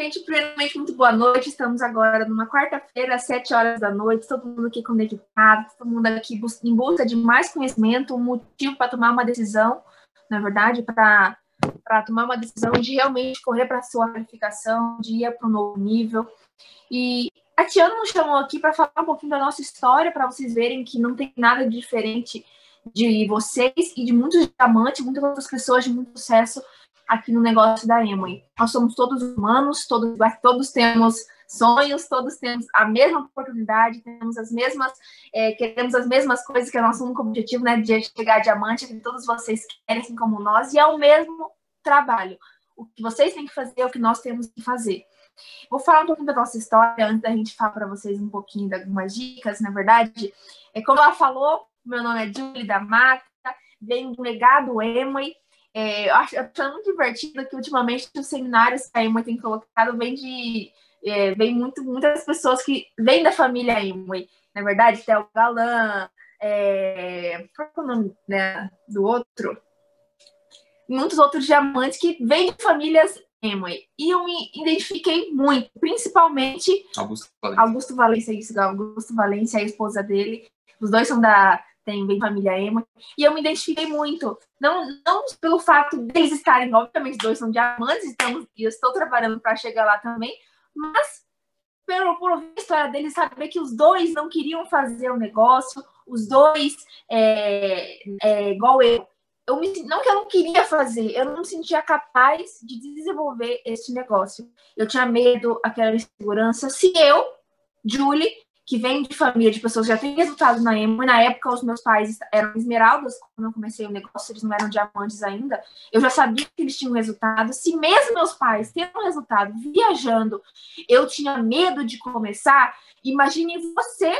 Gente, primeiramente, muito boa noite. Estamos agora numa quarta-feira, às sete horas da noite, todo mundo aqui conectado, todo mundo aqui em busca de mais conhecimento, um motivo para tomar uma decisão, na verdade, para tomar uma decisão de realmente correr para a sua qualificação, de ir para um novo nível. E a Tiana nos chamou aqui para falar um pouquinho da nossa história, para vocês verem que não tem nada diferente de vocês e de muitos diamantes, muitas outras pessoas de muito sucesso aqui no negócio da Emoi. Nós somos todos humanos, todos, todos temos sonhos, todos temos a mesma oportunidade, temos as mesmas, é, queremos as mesmas coisas que é o nosso único objetivo, né, de chegar a diamante, que todos vocês querem, assim como nós, e é o mesmo trabalho. O que vocês têm que fazer é o que nós temos que fazer. Vou falar um pouquinho da nossa história antes da gente falar para vocês um pouquinho de algumas dicas. Na verdade, é como ela falou, meu nome é Julie da Mata, venho do legado Emoi, é, eu acho, acho muito divertido que ultimamente os seminários que a Emoi tem colocado vem de. É, vem muito, muitas pessoas que vêm da família Emoi. Na verdade, tem o Galã, é, qual é o nome né, do outro? Muitos outros diamantes que vêm de famílias Emoi. E eu me identifiquei muito, principalmente Augusto Valência, Augusto Valência, isso, Augusto Valência, a esposa dele. Os dois são da tem bem família emo, e eu me identifiquei muito. Não, não pelo fato deles estarem, obviamente, dois são diamantes, estamos, e eu estou trabalhando para chegar lá também, mas pelo, por ouvir a história deles, saber que os dois não queriam fazer o negócio, os dois, é, é, igual eu, eu me, não que eu não queria fazer, eu não me sentia capaz de desenvolver esse negócio. Eu tinha medo, aquela insegurança. Se eu, Julie, que vem de família de pessoas que já têm resultado na emo, e na época os meus pais eram esmeraldas, quando eu comecei o negócio, eles não eram diamantes ainda, eu já sabia que eles tinham resultado. Se mesmo meus pais tendo resultado viajando, eu tinha medo de começar, imagine você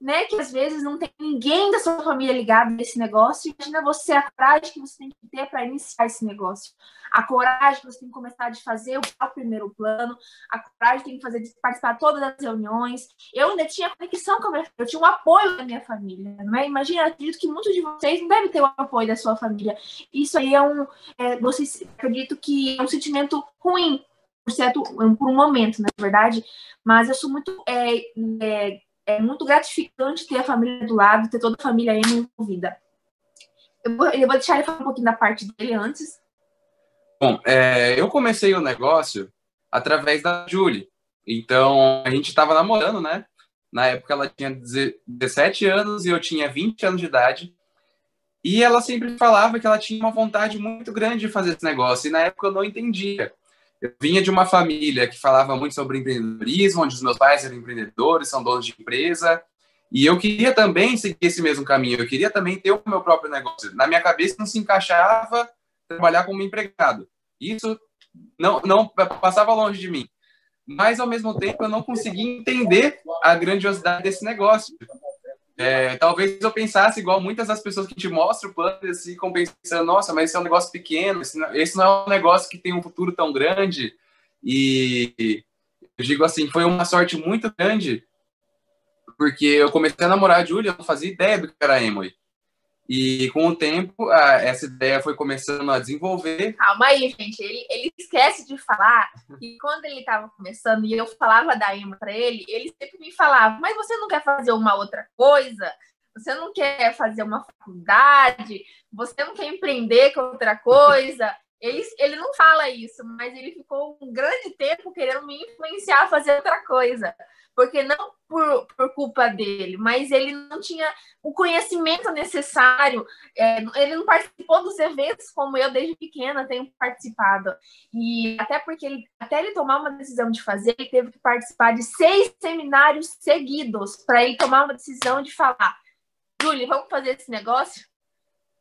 né, que às vezes não tem ninguém da sua família ligado nesse negócio. Imagina você a coragem que você tem que ter para iniciar esse negócio. A coragem que você tem que começar de fazer o primeiro plano, a coragem que tem que fazer de participar todas as reuniões. Eu ainda tinha conexão com a minha eu tinha um apoio da minha família, não é? Imagina, acredito que muitos de vocês não devem ter o apoio da sua família. Isso aí é um, é, vocês acredito que é um sentimento ruim, por certo, por um momento, na verdade, mas eu sou muito é, é, é muito gratificante ter a família do lado, ter toda a família envolvida. Eu vou, eu vou deixar ele falar um pouquinho da parte dele antes. Bom, é, eu comecei o negócio através da Julie. Então, a gente estava namorando, né? Na época ela tinha 17 anos e eu tinha 20 anos de idade. E ela sempre falava que ela tinha uma vontade muito grande de fazer esse negócio. E na época eu não entendia. Eu vinha de uma família que falava muito sobre empreendedorismo, onde os meus pais eram empreendedores, são donos de empresa, e eu queria também seguir esse mesmo caminho, eu queria também ter o meu próprio negócio. Na minha cabeça não se encaixava trabalhar como empregado. Isso não, não passava longe de mim. Mas, ao mesmo tempo, eu não conseguia entender a grandiosidade desse negócio. É, talvez eu pensasse igual muitas das pessoas que te mostram o plano e ficam pensando, nossa, mas esse é um negócio pequeno, esse não, esse não é um negócio que tem um futuro tão grande. E eu digo assim, foi uma sorte muito grande, porque eu comecei a namorar a Julia, eu não fazia ideia do que era Emily. E com o tempo, a, essa ideia foi começando a desenvolver. Calma aí, gente. Ele, ele esquece de falar que quando ele estava começando e eu falava da EMA para ele, ele sempre me falava: Mas você não quer fazer uma outra coisa? Você não quer fazer uma faculdade? Você não quer empreender com outra coisa? Ele, ele não fala isso, mas ele ficou um grande tempo querendo me influenciar a fazer outra coisa. Porque não por, por culpa dele, mas ele não tinha o conhecimento necessário, é, ele não participou dos eventos como eu desde pequena tenho participado, e até porque ele, até ele tomar uma decisão de fazer, ele teve que participar de seis seminários seguidos para ele tomar uma decisão de falar, Júlia, vamos fazer esse negócio?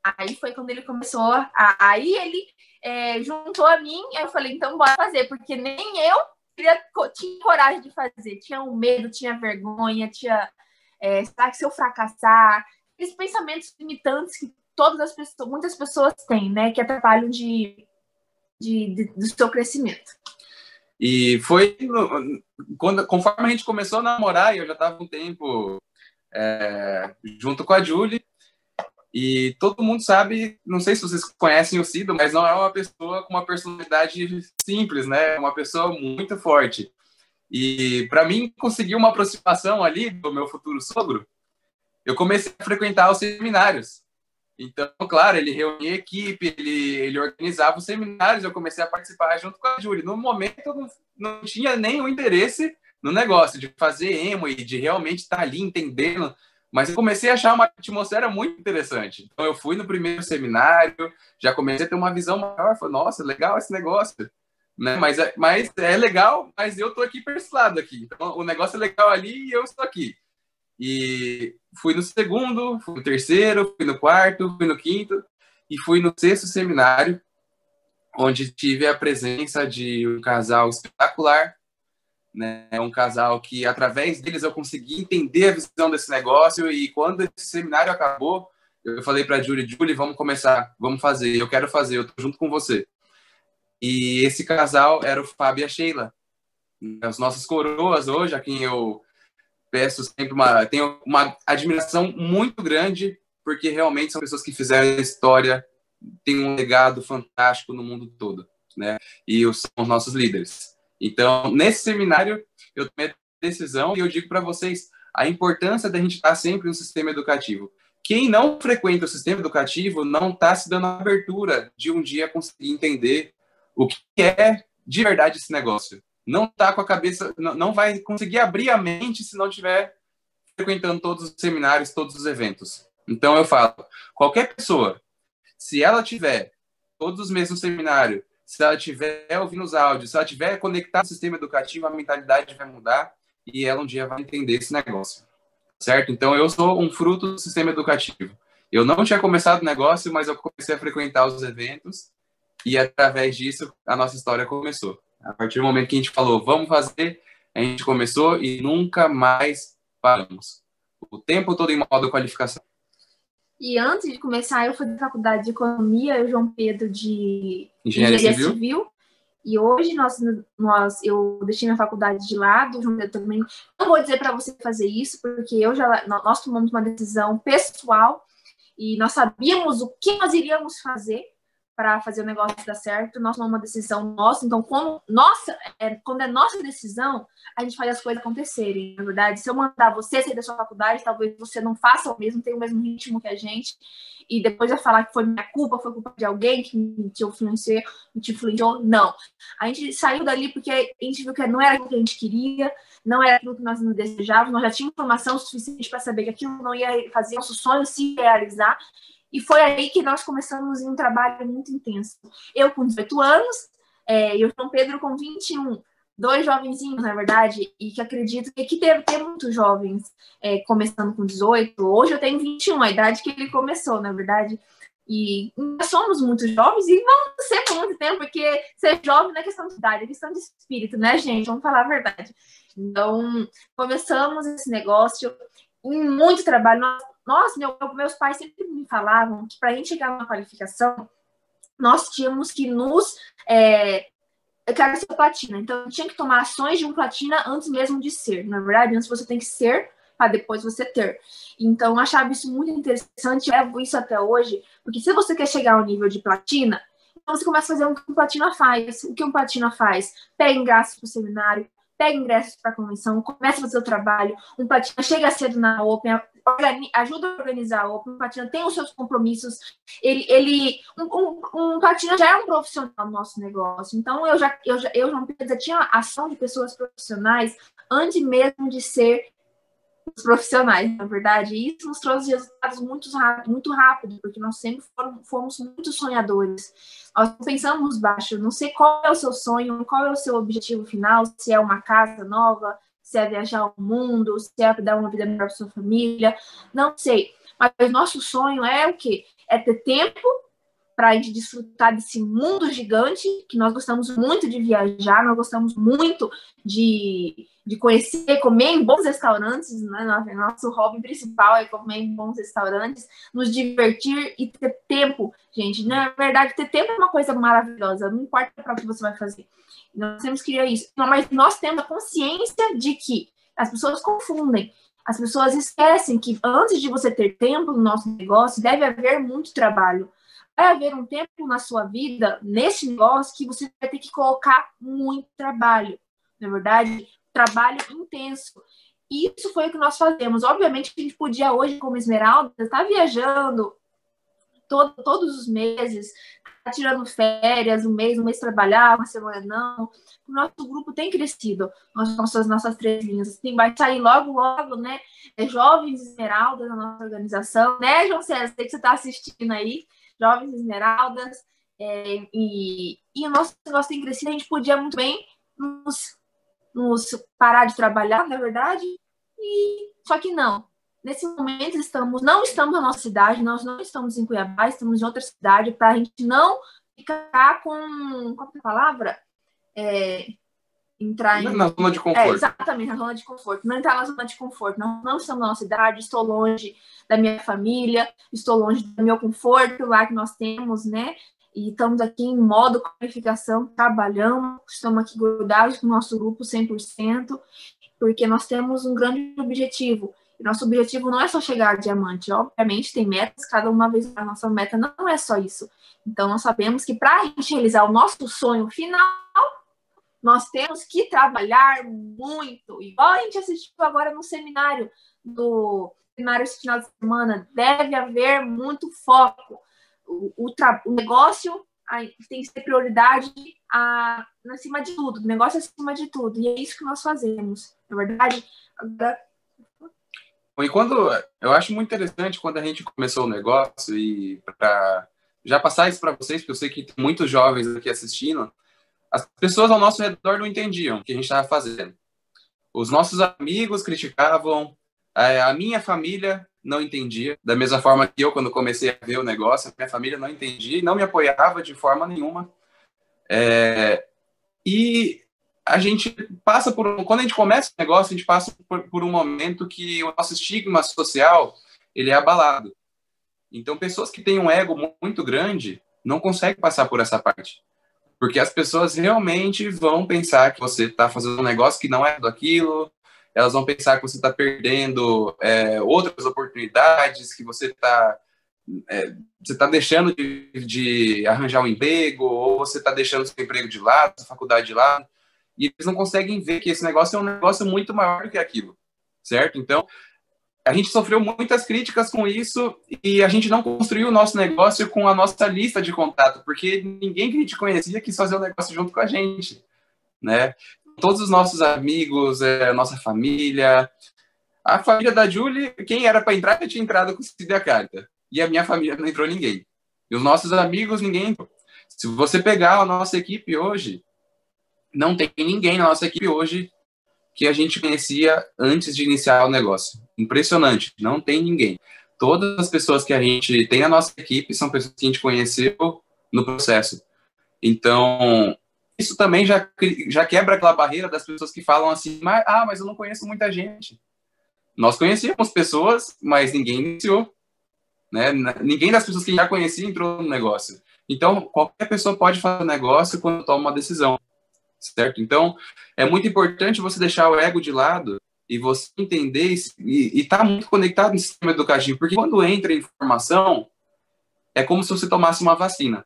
Aí foi quando ele começou, a, aí ele é, juntou a mim, eu falei, então bora fazer, porque nem eu tinha coragem de fazer, tinha um medo, tinha vergonha, tinha. É, será que se eu fracassar? Esses pensamentos limitantes que todas as pessoas, muitas pessoas têm, né? Que atrapalham de, de, de do seu crescimento. E foi quando, conforme a gente começou a namorar, eu já estava um tempo é, junto com a Julie, E todo mundo sabe, não sei se vocês conhecem o Cido, mas não é uma pessoa com uma personalidade simples, né? É uma pessoa muito forte. E para mim conseguir uma aproximação ali do meu futuro sogro, eu comecei a frequentar os seminários. Então, claro, ele reunia equipe, ele, ele organizava os seminários, eu comecei a participar junto com a Júlia. No momento, eu não, não tinha nenhum interesse no negócio de fazer emo e de realmente estar ali entendendo mas eu comecei a achar uma atmosfera muito interessante. Então, eu fui no primeiro seminário, já comecei a ter uma visão maior. Falei, nossa, legal esse negócio. Né? Mas, é, mas é legal, mas eu tô aqui para esse lado aqui. Então, o negócio é legal ali e eu estou aqui. E fui no segundo, fui no terceiro, fui no quarto, fui no quinto e fui no sexto seminário, onde tive a presença de um casal espetacular, né? É um casal que, através deles, eu consegui entender a visão desse negócio. E quando esse seminário acabou, eu falei para a Julie: Julie, vamos começar, vamos fazer. Eu quero fazer, eu tô junto com você. E esse casal era o Fábio e a Sheila, as nossas coroas hoje, a quem eu peço sempre uma. Tenho uma admiração muito grande, porque realmente são pessoas que fizeram história, têm um legado fantástico no mundo todo. Né? E são os nossos líderes. Então, nesse seminário, eu tomei a decisão e eu digo para vocês a importância da gente estar sempre no sistema educativo. Quem não frequenta o sistema educativo não está se dando a abertura de um dia conseguir entender o que é de verdade esse negócio. Não está com a cabeça, não vai conseguir abrir a mente se não estiver frequentando todos os seminários, todos os eventos. Então eu falo, qualquer pessoa, se ela tiver todos os meses no seminário se ela estiver ouvindo os áudios, se ela estiver conectada ao sistema educativo, a mentalidade vai mudar e ela um dia vai entender esse negócio. Certo? Então, eu sou um fruto do sistema educativo. Eu não tinha começado o negócio, mas eu comecei a frequentar os eventos e, através disso, a nossa história começou. A partir do momento que a gente falou, vamos fazer, a gente começou e nunca mais paramos. O tempo todo em modo qualificação. E antes de começar, eu fui da faculdade de economia, eu João Pedro de engenharia, engenharia civil. civil. E hoje nós, nós, eu deixei minha faculdade de lado, João Pedro também. Não vou dizer para você fazer isso, porque eu já nós tomamos uma decisão pessoal e nós sabíamos o que nós iríamos fazer para fazer o negócio dar certo, nós tomamos uma decisão nossa. Então, como nossa, é, quando é nossa decisão, a gente faz as coisas acontecerem. Na verdade, se eu mandar você sair da sua faculdade, talvez você não faça o mesmo, tenha o mesmo ritmo que a gente, e depois vai falar que foi minha culpa, foi culpa de alguém que me te influenciou, me te influenciou. Não. A gente saiu dali porque a gente viu que não era o que a gente queria, não era aquilo que nós nos desejávamos, nós já tínhamos informação suficiente para saber que aquilo não ia fazer nosso sonho se realizar, e foi aí que nós começamos um trabalho muito intenso. Eu com 18 anos, é, e o João Pedro com 21, dois jovenzinhos, na verdade, e que acredito que aqui deve ter muitos jovens é, começando com 18. Hoje eu tenho 21, a idade que ele começou, na verdade. E nós somos muito jovens e vamos ser por muito tempo, porque ser jovem não é questão de idade, é questão de espírito, né, gente? Vamos falar a verdade. Então, começamos esse negócio em muito trabalho. Nós nós, meu, meus pais sempre me falavam que para a gente chegar numa qualificação, nós tínhamos que nos. É, eu quero ser platina, então eu tinha que tomar ações de um platina antes mesmo de ser. Na verdade, antes você tem que ser para depois você ter. Então, eu achava isso muito interessante, eu levo isso até hoje, porque se você quer chegar ao nível de platina, então você começa a fazer o que um platina faz. O que um platina faz? Pega ingresso para o seminário, pega ingressos para a convenção, começa a fazer o trabalho, um platina chega cedo na Open, ajuda a organizar a Open, platina tem os seus compromissos, ele, ele um, um, um platina já é um profissional no nosso negócio, então eu já, eu já, eu já tinha ação de pessoas profissionais antes mesmo de ser os profissionais, na verdade, e isso nos trouxe resultados muito muito rápido, porque nós sempre foram, fomos muito sonhadores. Nós pensamos baixo, não sei qual é o seu sonho, qual é o seu objetivo final, se é uma casa nova, se é viajar o mundo, se é dar uma vida melhor para sua família, não sei. Mas nosso sonho é o quê? É ter tempo para a gente desfrutar desse mundo gigante, que nós gostamos muito de viajar, nós gostamos muito de, de conhecer, comer em bons restaurantes, né? Nosso hobby principal é comer em bons restaurantes, nos divertir e ter tempo, gente. Na verdade, ter tempo é uma coisa maravilhosa, não importa para o que você vai fazer. Nós temos que criar isso. Mas nós temos a consciência de que as pessoas confundem As pessoas esquecem que antes de você ter tempo no nosso negócio, deve haver muito trabalho. Vai haver um tempo na sua vida, nesse negócio, que você vai ter que colocar muito trabalho. Na é verdade, trabalho intenso. Isso foi o que nós fazemos. Obviamente, a gente podia hoje, como Esmeralda, estar tá viajando todo, todos os meses, tá tirando férias, um mês, um mês trabalhar, uma semana não. O nosso grupo tem crescido, nós, nossas, nossas três linhas. Tem, vai sair logo, logo, né? É Jovens Esmeraldas na nossa organização, né, João César? Sei que você está assistindo aí, Jovens Esmeraldas. É, e, e o nosso negócio tem crescido, a gente podia muito bem nos, nos parar de trabalhar, na verdade, e só que não. Nesse momento estamos, não estamos na nossa cidade, nós não estamos em Cuiabá, estamos em outra cidade, para a gente não ficar com. Qual é a palavra? É, entrar em. Na zona de conforto. É, exatamente, na zona de conforto. Não entrar na zona de conforto. Não, não estamos na nossa cidade, estou longe da minha família, estou longe do meu conforto lá que nós temos, né? E estamos aqui em modo qualificação, trabalhando, estamos aqui grudados com o nosso grupo 100%, porque nós temos um grande objetivo, nosso objetivo não é só chegar a diamante, obviamente tem metas, cada uma vez a nossa meta não é só isso. Então nós sabemos que para a gente realizar o nosso sonho final, nós temos que trabalhar muito. Igual a gente assistiu agora no seminário do seminário esse final de semana, deve haver muito foco. O, o, o negócio tem que ser prioridade a, acima de tudo, o negócio acima de tudo. E é isso que nós fazemos. Na verdade, agora e quando eu acho muito interessante quando a gente começou o negócio e para já passar isso para vocês, porque eu sei que tem muitos jovens aqui assistindo, as pessoas ao nosso redor não entendiam o que a gente estava fazendo. Os nossos amigos criticavam, é, a minha família não entendia, da mesma forma que eu, quando comecei a ver o negócio, a minha família não entendia e não me apoiava de forma nenhuma. É, e a gente passa por quando a gente começa o negócio, a gente passa por, por, um momento que o nosso estigma social ele é abalado. Então, pessoas que têm um ego muito grande não conseguem passar por essa parte, porque as pessoas realmente vão pensar que você está fazendo um negócio que não é daquilo, elas vão pensar que você está perdendo é, outras oportunidades, que você está é, você está deixando de, de, arranjar um emprego, ou você está deixando seu emprego de lado, sua faculdade de lado e eles não conseguem ver que esse negócio é um negócio muito maior que aquilo, certo? Então, a gente sofreu muitas críticas com isso e a gente não construiu o nosso negócio com a nossa lista de contato, porque ninguém que a gente conhecia quis fazer o um negócio junto com a gente, né? Todos os nossos amigos, é, nossa família, a família da Julie, quem era para entrar já tinha entrado com a carta. E a minha família não entrou ninguém. E os nossos amigos, ninguém entrou. Se você pegar a nossa equipe hoje, não tem ninguém na nossa equipe hoje que a gente conhecia antes de iniciar o negócio. Impressionante, não tem ninguém. Todas as pessoas que a gente tem na nossa equipe são pessoas que a gente conheceu no processo. Então, isso também já, já quebra aquela barreira das pessoas que falam assim, ah, mas eu não conheço muita gente. Nós conhecíamos pessoas, mas ninguém iniciou. Né? Ninguém das pessoas que já conhecia entrou no negócio. Então, qualquer pessoa pode fazer negócio quando toma uma decisão certo? Então, é muito importante você deixar o ego de lado e você entender e estar tá muito conectado no sistema educativo, porque quando entra informação, é como se você tomasse uma vacina.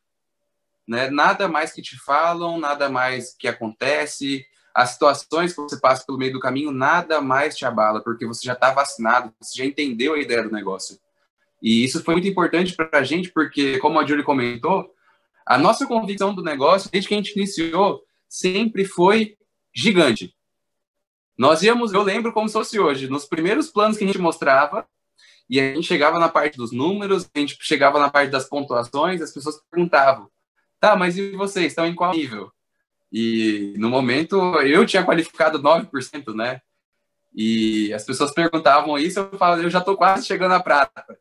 Né? Nada mais que te falam, nada mais que acontece, as situações que você passa pelo meio do caminho, nada mais te abala, porque você já está vacinado, você já entendeu a ideia do negócio. E isso foi muito importante para a gente, porque, como a Julie comentou, a nossa convicção do negócio, desde que a gente iniciou, sempre foi gigante. Nós íamos, eu lembro como se fosse hoje, nos primeiros planos que a gente mostrava, e a gente chegava na parte dos números, a gente chegava na parte das pontuações, as pessoas perguntavam: tá, mas e vocês estão em qual nível? E no momento eu tinha qualificado 9%, né? E as pessoas perguntavam isso, eu falava, eu já estou quase chegando à prata.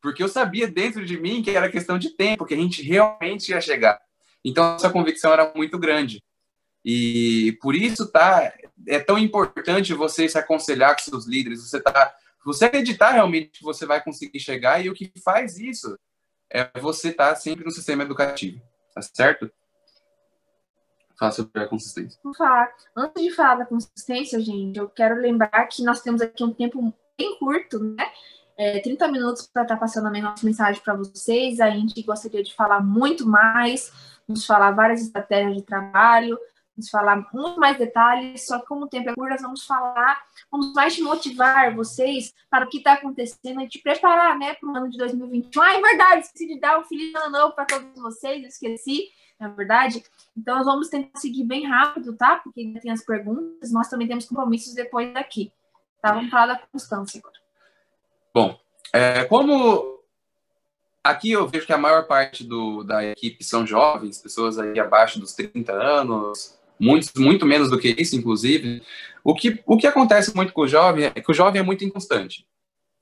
Porque eu sabia dentro de mim que era questão de tempo, que a gente realmente ia chegar. Então, essa convicção era muito grande. E por isso tá é tão importante você se aconselhar com seus líderes, você tá você acreditar realmente que você vai conseguir chegar e o que faz isso é você estar tá sempre no sistema educativo, tá certo? Sobre a consistência. Falar. Antes de falar da consistência, gente, eu quero lembrar que nós temos aqui um tempo bem curto, né? É, 30 minutos para estar tá passando a nossa mensagem para vocês. A gente gostaria de falar muito mais, nos falar várias estratégias de trabalho, nos falar muito mais detalhes, só que como o tempo é curto, nós vamos falar, vamos mais te motivar vocês para o que está acontecendo e te preparar, né, para o ano de 2021. Ah, é verdade, esqueci de dar um feliz ano novo para todos vocês, esqueci, na é verdade. Então, nós vamos tentar seguir bem rápido, tá? Porque ainda tem as perguntas, nós também temos compromissos depois daqui. Tá? Vamos falar da constância agora. Bom, é, como aqui eu vejo que a maior parte do, da equipe são jovens, pessoas aí abaixo dos 30 anos, muitos, muito menos do que isso, inclusive. O que, o que acontece muito com o jovem é que o jovem é muito inconstante.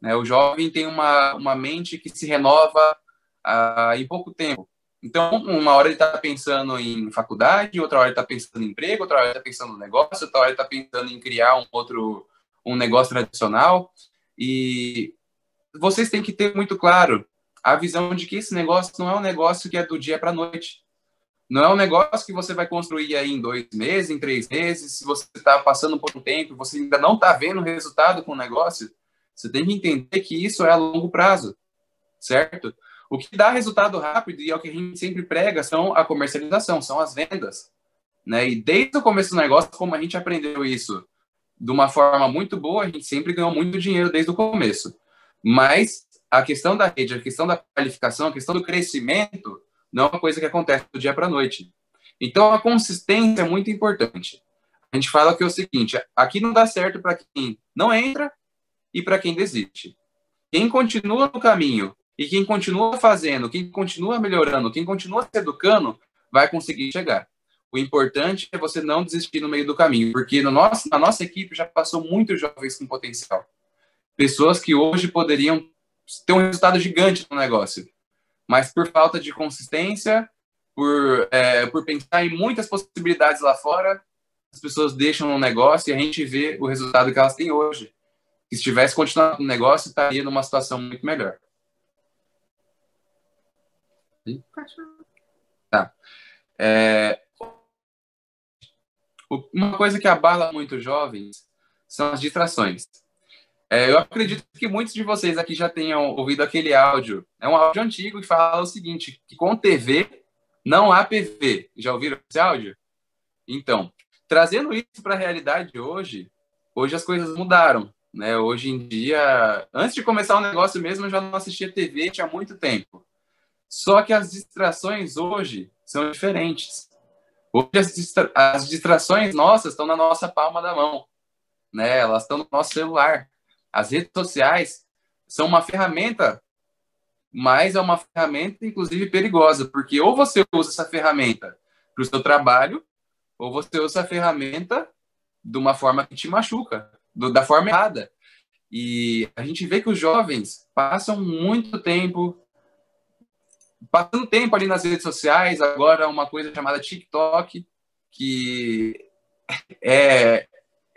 Né? O jovem tem uma, uma mente que se renova ah, em pouco tempo. Então, uma hora ele está pensando em faculdade, outra hora ele está pensando em emprego, outra hora ele está pensando no negócio, outra hora ele está pensando em criar um outro um negócio tradicional. E vocês têm que ter muito claro a visão de que esse negócio não é um negócio que é do dia para a noite. Não é um negócio que você vai construir aí em dois meses, em três meses. Se você está passando por um tempo, você ainda não está vendo resultado com o negócio, você tem que entender que isso é a longo prazo, certo? O que dá resultado rápido e é o que a gente sempre prega são a comercialização, são as vendas, né? E desde o começo do negócio, como a gente aprendeu isso de uma forma muito boa, a gente sempre ganhou muito dinheiro desde o começo. Mas a questão da rede, a questão da qualificação, a questão do crescimento não é uma coisa que acontece do dia para a noite. Então, a consistência é muito importante. A gente fala que é o seguinte: aqui não dá certo para quem não entra e para quem desiste. Quem continua no caminho e quem continua fazendo, quem continua melhorando, quem continua se educando, vai conseguir chegar. O importante é você não desistir no meio do caminho, porque no nosso, na nossa equipe já passou muitos jovens com potencial. Pessoas que hoje poderiam ter um resultado gigante no negócio, mas por falta de consistência, por, é, por pensar em muitas possibilidades lá fora, as pessoas deixam no negócio e a gente vê o resultado que elas têm hoje. Se estivesse continuando no negócio, estaria numa situação muito melhor. Tá. É, uma coisa que abala muito jovens são as distrações. É, eu acredito que muitos de vocês aqui já tenham ouvido aquele áudio. É um áudio antigo que fala o seguinte: que com TV não há PV. Já ouviram esse áudio? Então, trazendo isso para a realidade hoje, hoje as coisas mudaram. Né? Hoje em dia, antes de começar o negócio mesmo, eu já não assistia TV tinha muito tempo. Só que as distrações hoje são diferentes. Hoje as, distra as distrações nossas estão na nossa palma da mão. Né? Elas estão no nosso celular. As redes sociais são uma ferramenta, mas é uma ferramenta, inclusive, perigosa, porque ou você usa essa ferramenta para o seu trabalho, ou você usa essa ferramenta de uma forma que te machuca, do, da forma errada. E a gente vê que os jovens passam muito tempo passando tempo ali nas redes sociais, agora uma coisa chamada TikTok, que é,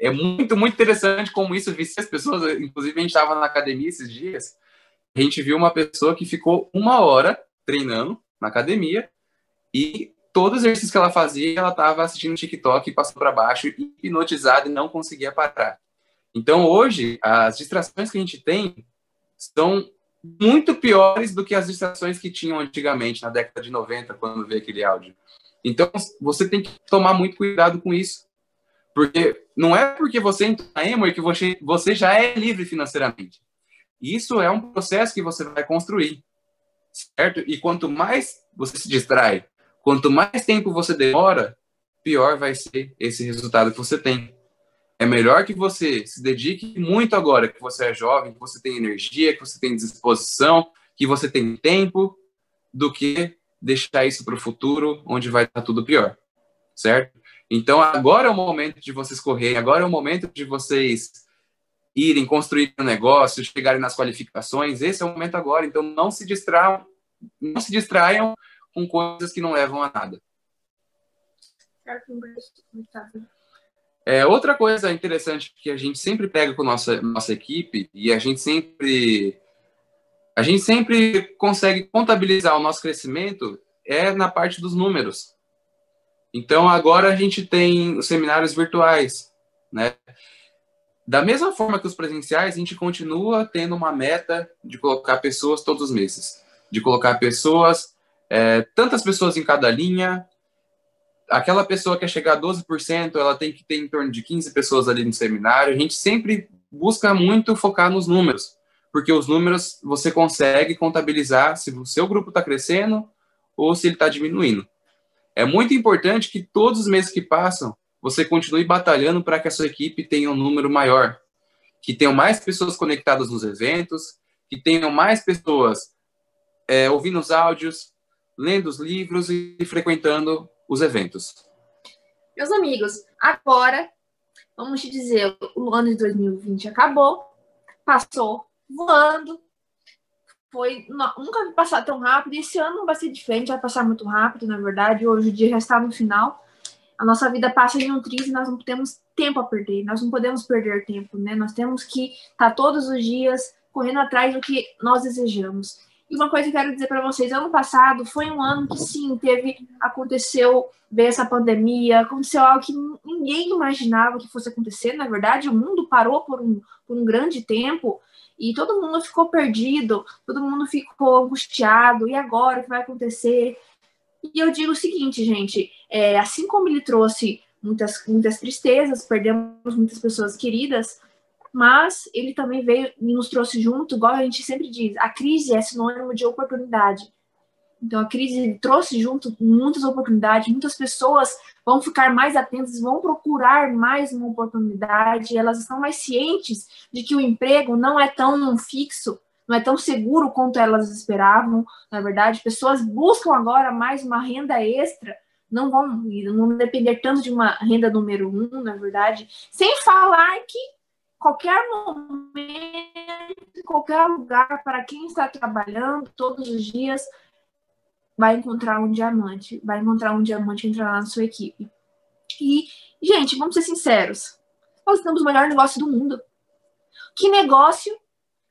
é muito, muito interessante como isso vicia as pessoas. Inclusive, a gente estava na academia esses dias, a gente viu uma pessoa que ficou uma hora treinando na academia e todo exercício que ela fazia, ela estava assistindo TikTok passou para baixo, hipnotizada e não conseguia parar. Então, hoje, as distrações que a gente tem são muito piores do que as distrações que tinham antigamente, na década de 90, quando veio aquele áudio. Então, você tem que tomar muito cuidado com isso. Porque não é porque você entra na Emory que você, você já é livre financeiramente. Isso é um processo que você vai construir, certo? E quanto mais você se distrai, quanto mais tempo você demora, pior vai ser esse resultado que você tem. É melhor que você se dedique muito agora, que você é jovem, que você tem energia, que você tem disposição, que você tem tempo, do que deixar isso para o futuro, onde vai estar tudo pior, certo? Então, agora é o momento de vocês correrem, agora é o momento de vocês irem construir um negócio, chegarem nas qualificações. Esse é o momento agora. Então, não se distraiam, não se distraiam com coisas que não levam a nada. É, outra coisa interessante que a gente sempre pega com nossa nossa equipe e a gente sempre a gente sempre consegue contabilizar o nosso crescimento é na parte dos números. Então, agora a gente tem os seminários virtuais, né? Da mesma forma que os presenciais, a gente continua tendo uma meta de colocar pessoas todos os meses, de colocar pessoas, é, tantas pessoas em cada linha. Aquela pessoa que chegar a 12%, ela tem que ter em torno de 15 pessoas ali no seminário. A gente sempre busca muito focar nos números, porque os números você consegue contabilizar se o seu grupo está crescendo ou se ele está diminuindo. É muito importante que todos os meses que passam, você continue batalhando para que a sua equipe tenha um número maior, que tenham mais pessoas conectadas nos eventos, que tenham mais pessoas é, ouvindo os áudios, lendo os livros e frequentando os eventos. Meus amigos, agora vamos te dizer, o ano de 2020 acabou, passou voando, foi nunca vi passar tão rápido. Esse ano não vai ser diferente, vai passar muito rápido, na verdade. Hoje o dia já está no final. A nossa vida passa em um triz e nós não temos tempo a perder. Nós não podemos perder tempo, né? Nós temos que estar tá todos os dias correndo atrás do que nós desejamos. E uma coisa que eu quero dizer para vocês, ano passado foi um ano que sim, teve aconteceu ver essa pandemia, aconteceu algo que ninguém imaginava que fosse acontecer, na verdade, o mundo parou por um, por um grande tempo e todo mundo ficou perdido, todo mundo ficou angustiado, e agora o que vai acontecer? E eu digo o seguinte, gente, é, assim como ele trouxe muitas, muitas tristezas, perdemos muitas pessoas queridas, mas ele também veio e nos trouxe junto, igual a gente sempre diz, a crise é sinônimo de oportunidade. Então, a crise trouxe junto muitas oportunidades, muitas pessoas vão ficar mais atentas, vão procurar mais uma oportunidade, elas estão mais cientes de que o emprego não é tão fixo, não é tão seguro quanto elas esperavam. Na verdade, pessoas buscam agora mais uma renda extra, não vão não depender tanto de uma renda número um, na verdade, sem falar que qualquer momento, qualquer lugar, para quem está trabalhando todos os dias, vai encontrar um diamante, vai encontrar um diamante entrar na sua equipe. E, gente, vamos ser sinceros, nós temos o melhor negócio do mundo. Que negócio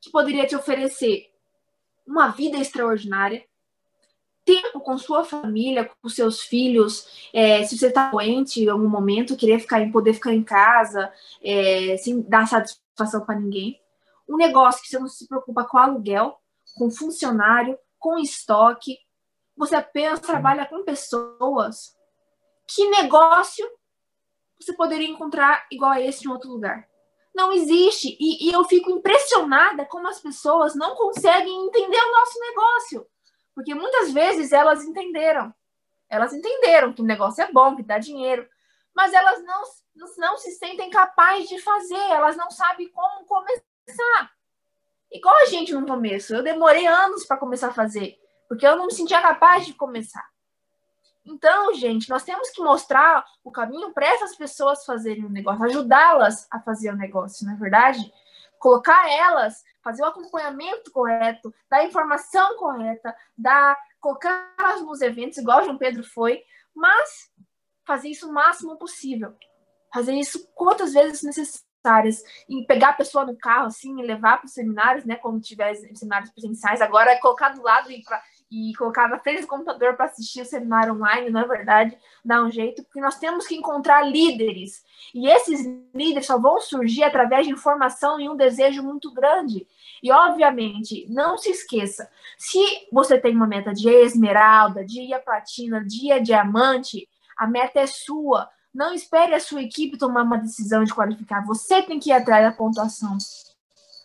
que poderia te oferecer uma vida extraordinária, tempo com sua família, com seus filhos, é, se você está doente em algum momento, querer ficar, poder ficar em casa, é, sem dar satisfação para ninguém. Um negócio que você não se preocupa com aluguel, com funcionário, com estoque, você apenas trabalha com pessoas. Que negócio você poderia encontrar igual a esse em outro lugar? Não existe. E, e eu fico impressionada como as pessoas não conseguem entender o nosso negócio. Porque muitas vezes elas entenderam. Elas entenderam que o negócio é bom, que dá dinheiro. Mas elas não, não se sentem capazes de fazer. Elas não sabem como começar. Igual a gente no começo. Eu demorei anos para começar a fazer porque eu não me sentia capaz de começar. Então, gente, nós temos que mostrar o caminho para essas pessoas fazerem o negócio, ajudá-las a fazer o negócio, não é verdade? Colocar elas, fazer o acompanhamento correto, dar a informação correta, dar, colocá-las nos eventos, igual o João Pedro foi, mas fazer isso o máximo possível. Fazer isso quantas vezes necessárias. E pegar a pessoa no carro, assim, e levar para os seminários, né? Quando tiver seminários presenciais, agora é colocar do lado e para e colocar na frente do computador para assistir o seminário online, na verdade, dá um jeito, porque nós temos que encontrar líderes. E esses líderes só vão surgir através de informação e um desejo muito grande. E, obviamente, não se esqueça, se você tem uma meta de esmeralda, dia platina, dia diamante, a meta é sua. Não espere a sua equipe tomar uma decisão de qualificar. Você tem que ir atrás da pontuação.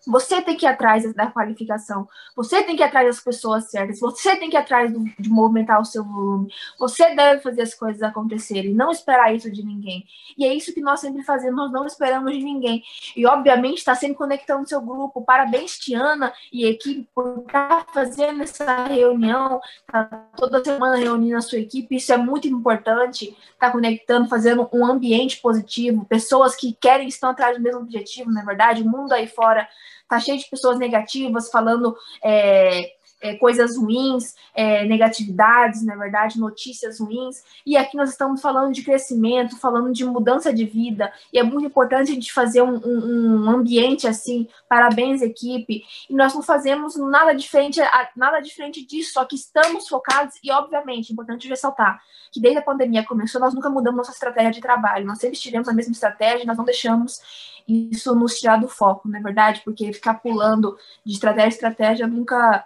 Você tem que ir atrás da qualificação, você tem que ir atrás das pessoas certas, você tem que ir atrás do, de movimentar o seu volume, você deve fazer as coisas acontecerem, não esperar isso de ninguém. E é isso que nós sempre fazemos, nós não esperamos de ninguém. E, obviamente, está sempre conectando o seu grupo. Parabéns, Tiana e equipe, por estar fazendo essa reunião, tá toda semana reunindo a sua equipe, isso é muito importante, tá conectando, fazendo um ambiente positivo, pessoas que querem, estão atrás do mesmo objetivo, na é verdade, o mundo aí fora tá cheio de pessoas negativas falando é, é, coisas ruins, é, negatividades, na verdade, notícias ruins. E aqui nós estamos falando de crescimento, falando de mudança de vida, e é muito importante a gente fazer um, um, um ambiente assim. Parabéns, equipe. E nós não fazemos nada diferente, nada diferente disso, só que estamos focados, e obviamente, é importante ressaltar que desde a pandemia começou, nós nunca mudamos nossa estratégia de trabalho, nós sempre tivemos a mesma estratégia, nós não deixamos isso nos tirar do foco, não é verdade? Porque ficar pulando de estratégia em estratégia nunca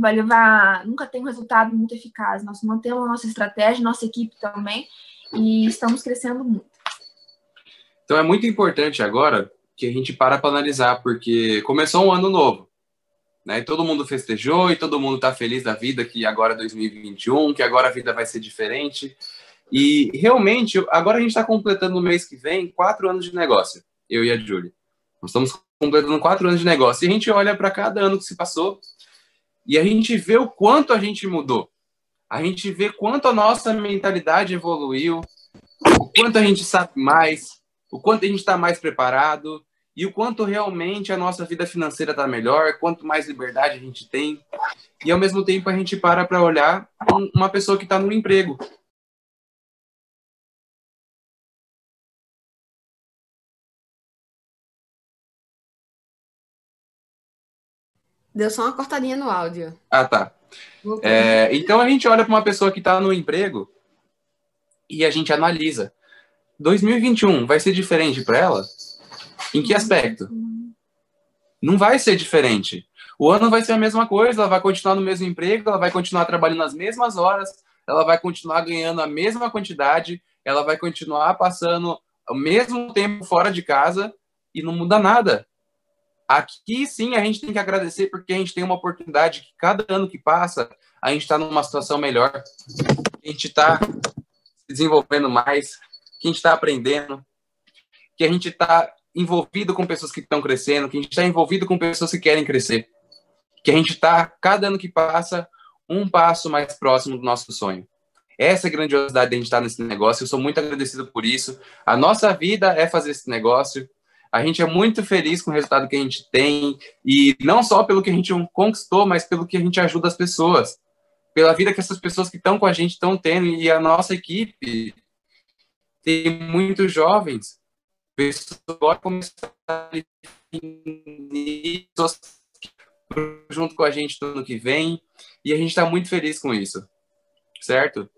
vai levar, nunca tem um resultado muito eficaz. Nós mantemos a nossa estratégia, nossa equipe também, e estamos crescendo muito. Então é muito importante agora que a gente para para analisar, porque começou um ano novo. Né? E todo mundo festejou e todo mundo está feliz da vida que agora é 2021, que agora a vida vai ser diferente. E realmente, agora a gente está completando no mês que vem quatro anos de negócio, eu e a Julie. Nós estamos completando quatro anos de negócio. E a gente olha para cada ano que se passou e a gente vê o quanto a gente mudou. A gente vê quanto a nossa mentalidade evoluiu, o quanto a gente sabe mais, o quanto a gente está mais preparado e o quanto realmente a nossa vida financeira está melhor, quanto mais liberdade a gente tem. E ao mesmo tempo a gente para para olhar uma pessoa que está no emprego. Deu só uma cortadinha no áudio. Ah, tá. É, então a gente olha para uma pessoa que está no emprego e a gente analisa. 2021 vai ser diferente para ela? Em que aspecto? Não vai ser diferente. O ano vai ser a mesma coisa, ela vai continuar no mesmo emprego, ela vai continuar trabalhando as mesmas horas, ela vai continuar ganhando a mesma quantidade, ela vai continuar passando o mesmo tempo fora de casa e não muda nada. Aqui sim a gente tem que agradecer porque a gente tem uma oportunidade que cada ano que passa a gente está numa situação melhor, a gente está se desenvolvendo mais, que a gente está aprendendo, que a gente está envolvido com pessoas que estão crescendo, que a gente está envolvido com pessoas que querem crescer, que a gente está, cada ano que passa, um passo mais próximo do nosso sonho. Essa é a grandiosidade de a gente estar nesse negócio. Eu sou muito agradecido por isso. A nossa vida é fazer esse negócio. A gente é muito feliz com o resultado que a gente tem. E não só pelo que a gente conquistou, mas pelo que a gente ajuda as pessoas. Pela vida que essas pessoas que estão com a gente estão tendo. E a nossa equipe tem muitos jovens, pessoas que começar a junto com a gente no ano que vem, e a gente está muito feliz com isso, certo?